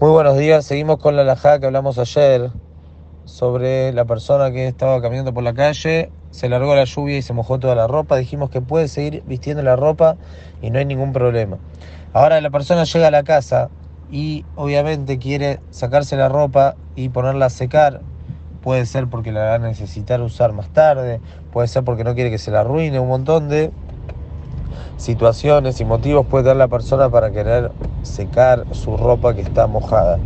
Muy buenos días, seguimos con la alajá que hablamos ayer sobre la persona que estaba caminando por la calle, se largó la lluvia y se mojó toda la ropa, dijimos que puede seguir vistiendo la ropa y no hay ningún problema. Ahora la persona llega a la casa y obviamente quiere sacarse la ropa y ponerla a secar, puede ser porque la va a necesitar usar más tarde, puede ser porque no quiere que se la arruine, un montón de situaciones y motivos puede tener la persona para querer secar su ropa que está mojada.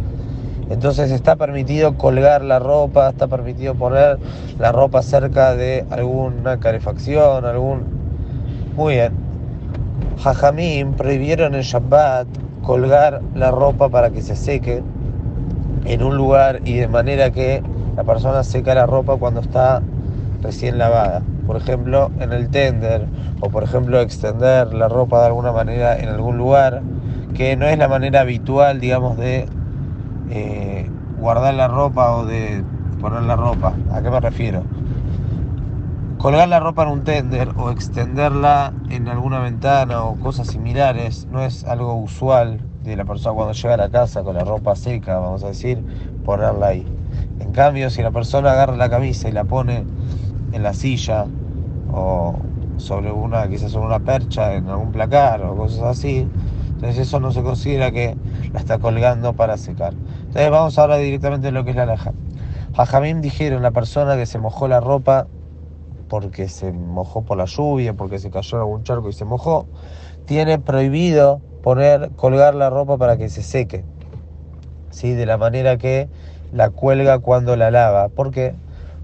Entonces está permitido colgar la ropa, está permitido poner la ropa cerca de alguna calefacción, algún... Muy bien. Jajamín prohibieron en Shabbat colgar la ropa para que se seque en un lugar y de manera que la persona seca la ropa cuando está recién lavada por ejemplo, en el tender, o por ejemplo, extender la ropa de alguna manera en algún lugar, que no es la manera habitual, digamos, de eh, guardar la ropa o de poner la ropa. ¿A qué me refiero? Colgar la ropa en un tender o extenderla en alguna ventana o cosas similares no es algo usual de la persona cuando llega a la casa con la ropa seca, vamos a decir, ponerla ahí. En cambio, si la persona agarra la camisa y la pone en la silla o sobre una, quizás sobre una percha en algún placar o cosas así. Entonces eso no se considera que la está colgando para secar. Entonces vamos ahora directamente a lo que es la laja. Jajamim dijeron la persona que se mojó la ropa porque se mojó por la lluvia, porque se cayó en algún charco y se mojó, tiene prohibido poner, colgar la ropa para que se seque. ¿sí? De la manera que la cuelga cuando la lava. ¿Por qué?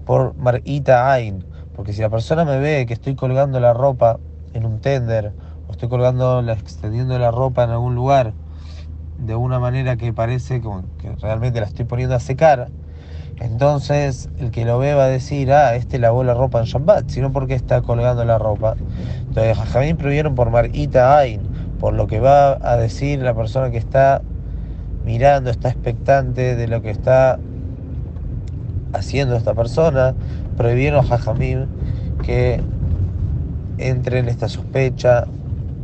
Por Marita Ain. Porque si la persona me ve que estoy colgando la ropa en un tender o estoy colgando, extendiendo la ropa en algún lugar de una manera que parece como que realmente la estoy poniendo a secar, entonces el que lo ve va a decir, ah, este lavó la ropa en Shabbat, sino porque está colgando la ropa. Entonces Jajamín prohibieron por Marita Ain, por lo que va a decir la persona que está mirando, está expectante de lo que está haciendo esta persona, prohibieron a Jajamim que entre en esta sospecha,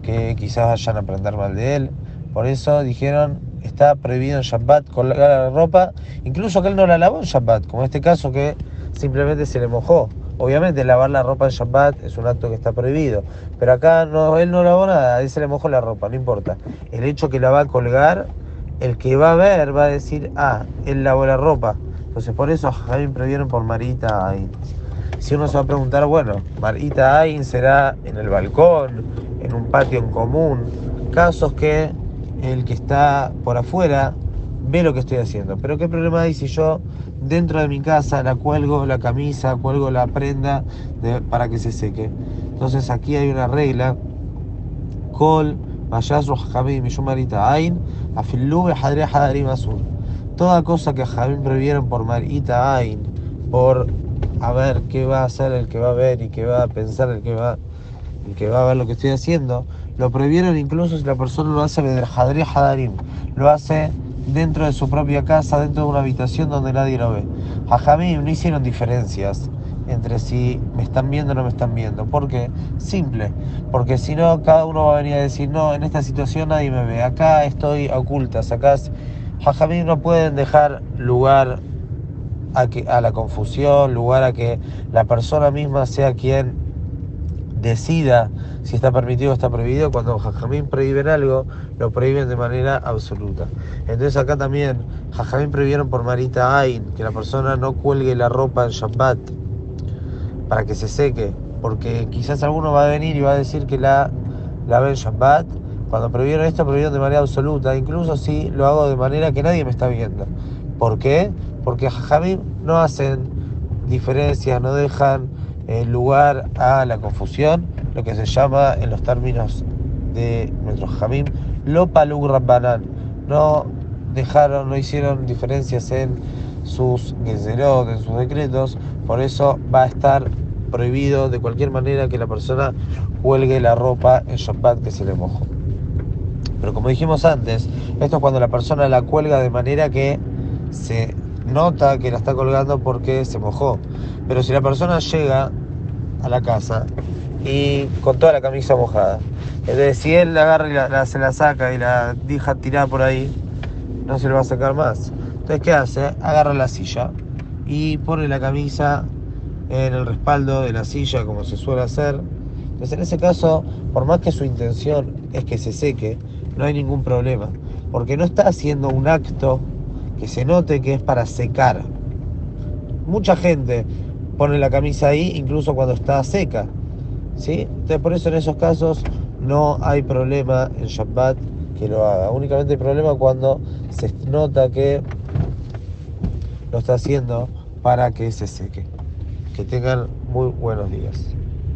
que quizás vayan a aprender mal de él. Por eso dijeron, está prohibido en Shabbat colgar la ropa, incluso que él no la lavó en Shabbat, como este caso que simplemente se le mojó. Obviamente lavar la ropa en Shabbat es un acto que está prohibido, pero acá no, él no lavó nada, a él se le mojó la ropa, no importa. El hecho que la va a colgar, el que va a ver va a decir, ah, él lavó la ropa. Entonces por eso Jaime previeron por Marita Ain. Si uno se va a preguntar, bueno, Marita Ain será en el balcón, en un patio en común, casos que el que está por afuera ve lo que estoy haciendo. Pero ¿qué problema hay si yo dentro de mi casa la cuelgo la camisa, cuelgo la prenda para que se seque? Entonces aquí hay una regla. Kol, Vayasu, Jamim, Marita Ain, Afilube, Hadre, Hadarim, Azul toda cosa que Javín previeron por Marita Ain, por a ver qué va a hacer el que va a ver y qué va a pensar el que va, el que va a ver lo que estoy haciendo, lo previeron incluso si la persona lo hace de Hadri Hadarim, lo hace dentro de su propia casa, dentro de una habitación donde nadie lo ve. A Jamim no hicieron diferencias entre si me están viendo o no me están viendo. ¿Por qué? Simple. Porque si no, cada uno va a venir a decir, no, en esta situación nadie me ve. Acá estoy oculta, acá Jajamín no pueden dejar lugar a, que, a la confusión, lugar a que la persona misma sea quien decida si está permitido o está prohibido. Cuando Jajamín prohíben algo, lo prohíben de manera absoluta. Entonces acá también Jajamín prohibieron por Marita Ain que la persona no cuelgue la ropa en Shabbat para que se seque, porque quizás alguno va a venir y va a decir que la, la ve en Shabbat cuando prohibieron esto, prohibieron de manera absoluta, incluso si lo hago de manera que nadie me está viendo. ¿Por qué? Porque Jajamim no hacen diferencias, no dejan eh, lugar a la confusión, lo que se llama en los términos de nuestro Jajamim, lo palug No dejaron, no hicieron diferencias en sus gezerot, en sus decretos, por eso va a estar prohibido de cualquier manera que la persona cuelgue la ropa en Shabbat que se le mojó. Pero como dijimos antes, esto es cuando la persona la cuelga de manera que se nota que la está colgando porque se mojó. Pero si la persona llega a la casa y con toda la camisa mojada, es decir, si él la agarra y se la saca y la deja tirada por ahí, no se le va a secar más. Entonces, ¿qué hace? Agarra la silla y pone la camisa en el respaldo de la silla como se suele hacer. Entonces, en ese caso, por más que su intención es que se seque, no hay ningún problema, porque no está haciendo un acto que se note que es para secar. Mucha gente pone la camisa ahí incluso cuando está seca. ¿sí? Entonces por eso en esos casos no hay problema en Shabbat que lo haga. Únicamente hay problema cuando se nota que lo está haciendo para que se seque. Que tengan muy buenos días.